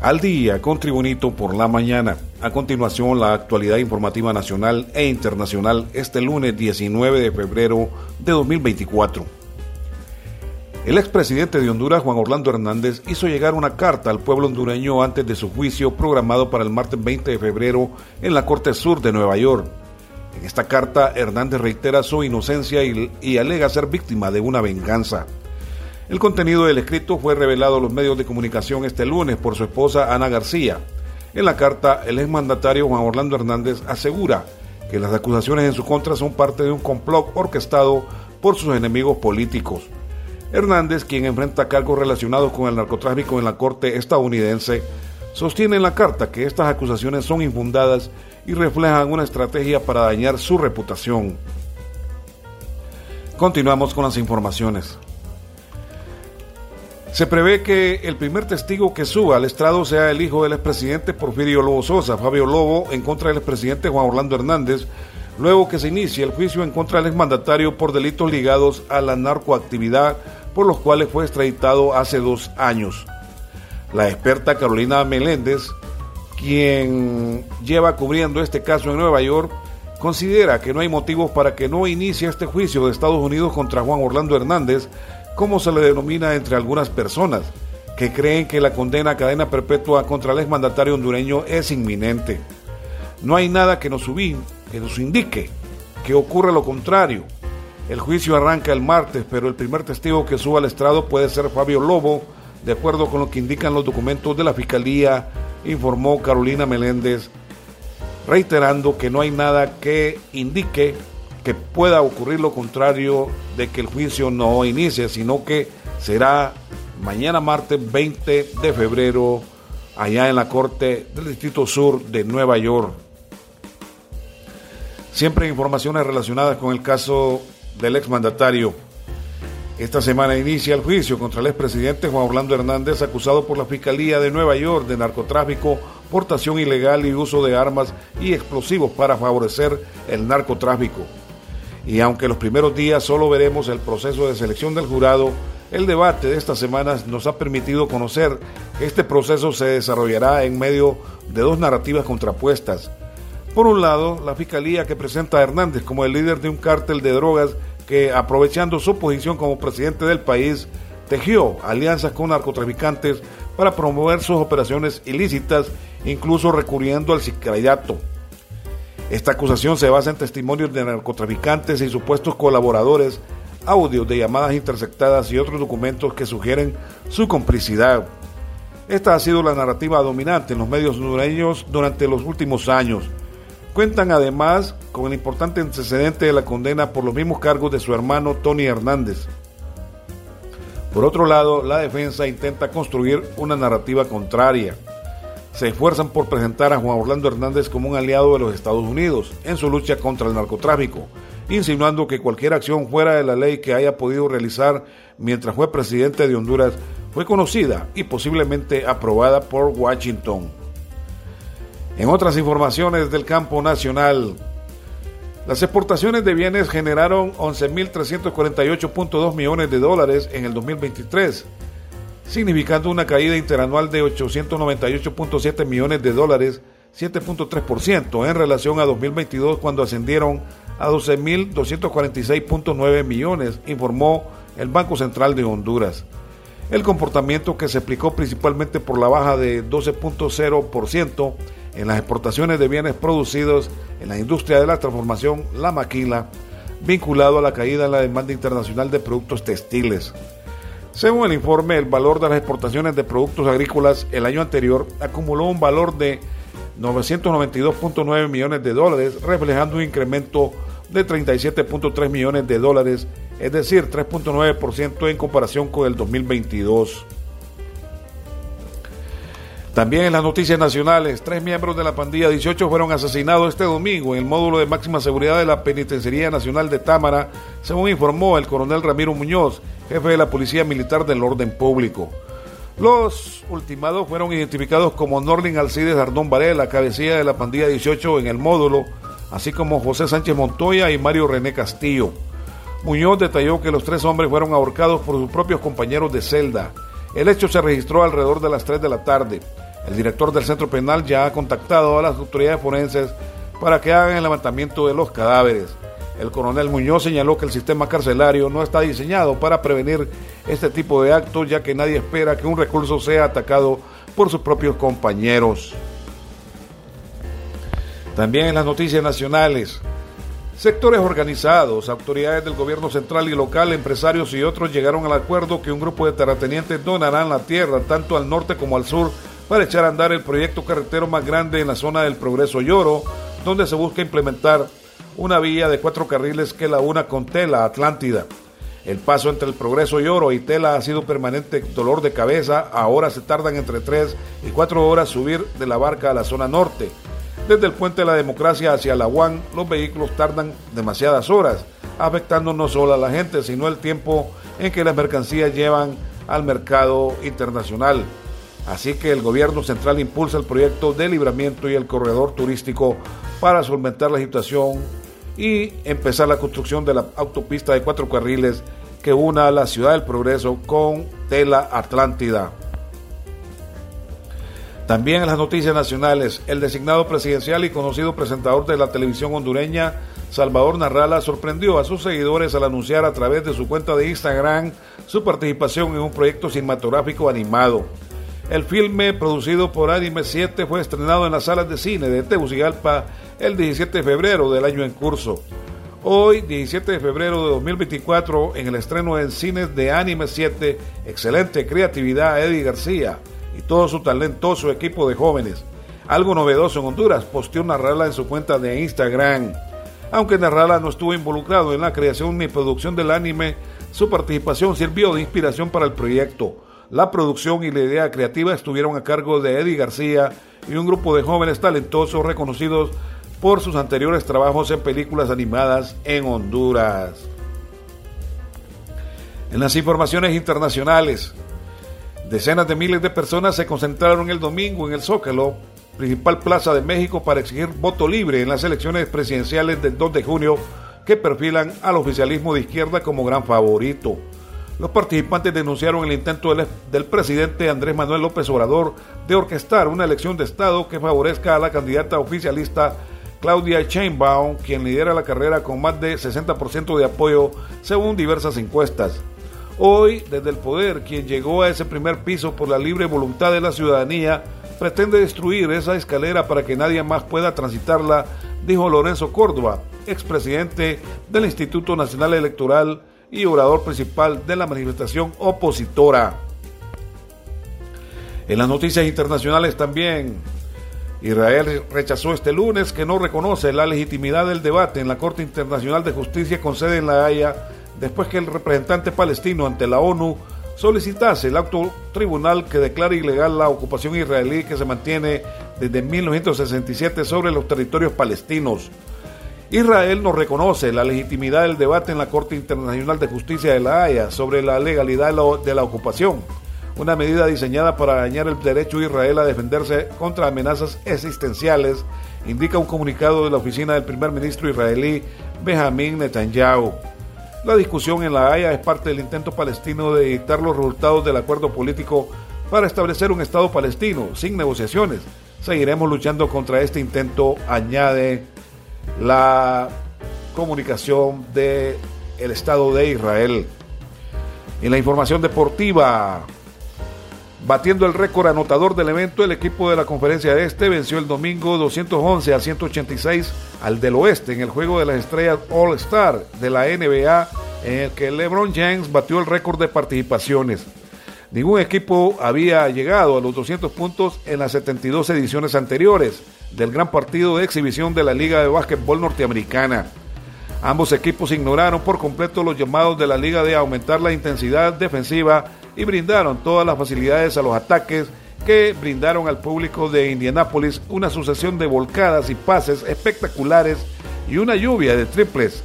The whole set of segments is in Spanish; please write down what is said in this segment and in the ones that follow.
al día con Tribunito por la mañana. A continuación, la actualidad informativa nacional e internacional este lunes 19 de febrero de 2024. El expresidente de Honduras, Juan Orlando Hernández, hizo llegar una carta al pueblo hondureño antes de su juicio programado para el martes 20 de febrero en la Corte Sur de Nueva York. En esta carta, Hernández reitera su inocencia y, y alega ser víctima de una venganza. El contenido del escrito fue revelado a los medios de comunicación este lunes por su esposa Ana García. En la carta, el exmandatario Juan Orlando Hernández asegura que las acusaciones en su contra son parte de un complot orquestado por sus enemigos políticos. Hernández, quien enfrenta cargos relacionados con el narcotráfico en la Corte estadounidense, sostiene en la carta que estas acusaciones son infundadas y reflejan una estrategia para dañar su reputación. Continuamos con las informaciones. Se prevé que el primer testigo que suba al estrado sea el hijo del expresidente Porfirio Lobo Sosa, Fabio Lobo, en contra del expresidente Juan Orlando Hernández, luego que se inicie el juicio en contra del exmandatario por delitos ligados a la narcoactividad, por los cuales fue extraditado hace dos años. La experta Carolina Meléndez, quien lleva cubriendo este caso en Nueva York, considera que no hay motivos para que no inicie este juicio de Estados Unidos contra Juan Orlando Hernández, como se le denomina entre algunas personas, que creen que la condena a cadena perpetua contra el exmandatario hondureño es inminente. No hay nada que nos, que nos indique que ocurre lo contrario. El juicio arranca el martes, pero el primer testigo que suba al estrado puede ser Fabio Lobo, de acuerdo con lo que indican los documentos de la Fiscalía, informó Carolina Meléndez, reiterando que no hay nada que indique que pueda ocurrir lo contrario de que el juicio no inicie, sino que será mañana martes 20 de febrero allá en la Corte del Distrito Sur de Nueva York. Siempre informaciones relacionadas con el caso del exmandatario. Esta semana inicia el juicio contra el expresidente Juan Orlando Hernández, acusado por la Fiscalía de Nueva York de narcotráfico, portación ilegal y uso de armas y explosivos para favorecer el narcotráfico y aunque los primeros días solo veremos el proceso de selección del jurado, el debate de estas semanas nos ha permitido conocer que este proceso se desarrollará en medio de dos narrativas contrapuestas. Por un lado, la fiscalía que presenta a Hernández como el líder de un cártel de drogas que, aprovechando su posición como presidente del país, tejió alianzas con narcotraficantes para promover sus operaciones ilícitas, incluso recurriendo al sicariato. Esta acusación se basa en testimonios de narcotraficantes y supuestos colaboradores, audios de llamadas interceptadas y otros documentos que sugieren su complicidad. Esta ha sido la narrativa dominante en los medios hondureños durante los últimos años. Cuentan además con el importante antecedente de la condena por los mismos cargos de su hermano Tony Hernández. Por otro lado, la defensa intenta construir una narrativa contraria se esfuerzan por presentar a Juan Orlando Hernández como un aliado de los Estados Unidos en su lucha contra el narcotráfico, insinuando que cualquier acción fuera de la ley que haya podido realizar mientras fue presidente de Honduras fue conocida y posiblemente aprobada por Washington. En otras informaciones del campo nacional, las exportaciones de bienes generaron 11.348.2 millones de dólares en el 2023 significando una caída interanual de 898.7 millones de dólares, 7.3% en relación a 2022 cuando ascendieron a 12.246.9 millones, informó el Banco Central de Honduras. El comportamiento que se explicó principalmente por la baja de 12.0% en las exportaciones de bienes producidos en la industria de la transformación, la maquila, vinculado a la caída en la demanda internacional de productos textiles. Según el informe, el valor de las exportaciones de productos agrícolas el año anterior acumuló un valor de 992.9 millones de dólares, reflejando un incremento de 37.3 millones de dólares, es decir, 3.9% en comparación con el 2022. También en las noticias nacionales, tres miembros de la pandilla 18 fueron asesinados este domingo en el módulo de máxima seguridad de la Penitenciaría Nacional de Támara, según informó el coronel Ramiro Muñoz, jefe de la Policía Militar del Orden Público. Los ultimados fueron identificados como Norlin Alcides Ardón Varela, cabecilla de la pandilla 18 en el módulo, así como José Sánchez Montoya y Mario René Castillo. Muñoz detalló que los tres hombres fueron ahorcados por sus propios compañeros de celda. El hecho se registró alrededor de las 3 de la tarde. El director del centro penal ya ha contactado a las autoridades forenses para que hagan el levantamiento de los cadáveres. El coronel Muñoz señaló que el sistema carcelario no está diseñado para prevenir este tipo de actos, ya que nadie espera que un recurso sea atacado por sus propios compañeros. También en las noticias nacionales, sectores organizados, autoridades del gobierno central y local, empresarios y otros llegaron al acuerdo que un grupo de terratenientes donarán la tierra tanto al norte como al sur para echar a andar el proyecto carretero más grande en la zona del Progreso Lloro, donde se busca implementar una vía de cuatro carriles que la una con Tela, Atlántida. El paso entre el Progreso y Oro y Tela ha sido permanente dolor de cabeza. Ahora se tardan entre tres y cuatro horas subir de la barca a la zona norte. Desde el puente de la democracia hacia la los vehículos tardan demasiadas horas, afectando no solo a la gente, sino el tiempo en que las mercancías llevan al mercado internacional. Así que el gobierno central impulsa el proyecto de libramiento y el corredor turístico para solventar la situación y empezar la construcción de la autopista de cuatro carriles que una la ciudad del progreso con Tela Atlántida. También en las noticias nacionales, el designado presidencial y conocido presentador de la televisión hondureña, Salvador Narrala, sorprendió a sus seguidores al anunciar a través de su cuenta de Instagram su participación en un proyecto cinematográfico animado. El filme, producido por Anime 7, fue estrenado en las salas de cine de Tegucigalpa el 17 de febrero del año en curso. Hoy, 17 de febrero de 2024, en el estreno en cines de Anime 7, excelente creatividad Eddie García y todo su talentoso equipo de jóvenes. Algo novedoso en Honduras, posteó Narrala en su cuenta de Instagram. Aunque Narrala no estuvo involucrado en la creación ni producción del anime, su participación sirvió de inspiración para el proyecto. La producción y la idea creativa estuvieron a cargo de Eddie García y un grupo de jóvenes talentosos reconocidos por sus anteriores trabajos en películas animadas en Honduras. En las informaciones internacionales, decenas de miles de personas se concentraron el domingo en el Zócalo, principal plaza de México, para exigir voto libre en las elecciones presidenciales del 2 de junio que perfilan al oficialismo de izquierda como gran favorito. Los participantes denunciaron el intento del, presidente Andrés Manuel López Obrador de orquestar una elección de Estado que favorezca a la candidata oficialista Claudia Sheinbaum, quien lidera la carrera con más de 60% de apoyo según diversas encuestas. Hoy, desde el poder, quien llegó a ese primer piso por la libre voluntad de la ciudadanía, pretende destruir esa escalera para que nadie más pueda transitarla, dijo Lorenzo Córdoba, expresidente del Instituto Nacional Electoral y orador principal de la manifestación opositora. En las noticias internacionales también, Israel rechazó este lunes que no reconoce la legitimidad del debate en la Corte Internacional de Justicia con sede en La Haya después que el representante palestino ante la ONU solicitase el auto tribunal que declare ilegal la ocupación israelí que se mantiene desde 1967 sobre los territorios palestinos. Israel no reconoce la legitimidad del debate en la Corte Internacional de Justicia de La Haya sobre la legalidad de la ocupación, una medida diseñada para dañar el derecho de Israel a defenderse contra amenazas existenciales, indica un comunicado de la oficina del primer ministro israelí Benjamin Netanyahu. La discusión en La Haya es parte del intento palestino de dictar los resultados del acuerdo político para establecer un Estado palestino sin negociaciones. Seguiremos luchando contra este intento, añade la comunicación del el Estado de Israel. En la información deportiva, batiendo el récord anotador del evento, el equipo de la conferencia este venció el domingo 211 a 186 al del oeste en el juego de las estrellas All Star de la NBA, en el que LeBron James batió el récord de participaciones. Ningún equipo había llegado a los 200 puntos en las 72 ediciones anteriores del gran partido de exhibición de la Liga de Básquetbol Norteamericana. Ambos equipos ignoraron por completo los llamados de la liga de aumentar la intensidad defensiva y brindaron todas las facilidades a los ataques que brindaron al público de Indianápolis una sucesión de volcadas y pases espectaculares y una lluvia de triples.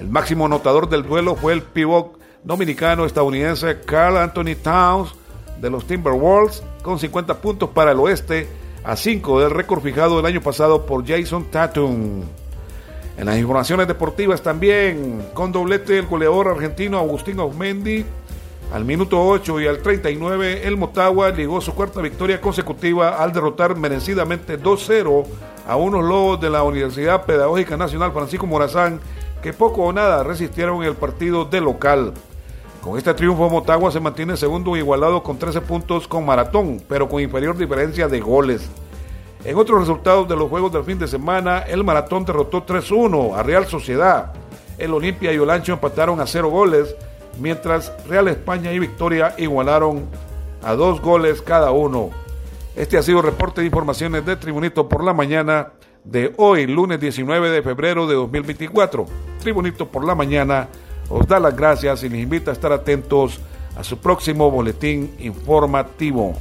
El máximo anotador del duelo fue el pivot dominicano estadounidense Carl Anthony Towns de los Timberwolves con 50 puntos para el oeste a 5 del récord fijado el año pasado por Jason Tatum. En las informaciones deportivas también, con doblete el goleador argentino Agustín Osmendi Al minuto 8 y al 39, el Motagua ligó su cuarta victoria consecutiva al derrotar merecidamente 2-0 a unos lobos de la Universidad Pedagógica Nacional Francisco Morazán que poco o nada resistieron el partido de local. Con este triunfo Motagua se mantiene segundo igualado con 13 puntos con Maratón, pero con inferior diferencia de goles. En otros resultados de los juegos del fin de semana, el Maratón derrotó 3-1 a Real Sociedad. El Olimpia y Olancho empataron a 0 goles, mientras Real España y Victoria igualaron a 2 goles cada uno. Este ha sido el reporte de informaciones de Tribunito por la mañana de hoy, lunes 19 de febrero de 2024. Tribunito por la mañana os da las gracias y les invita a estar atentos a su próximo boletín informativo.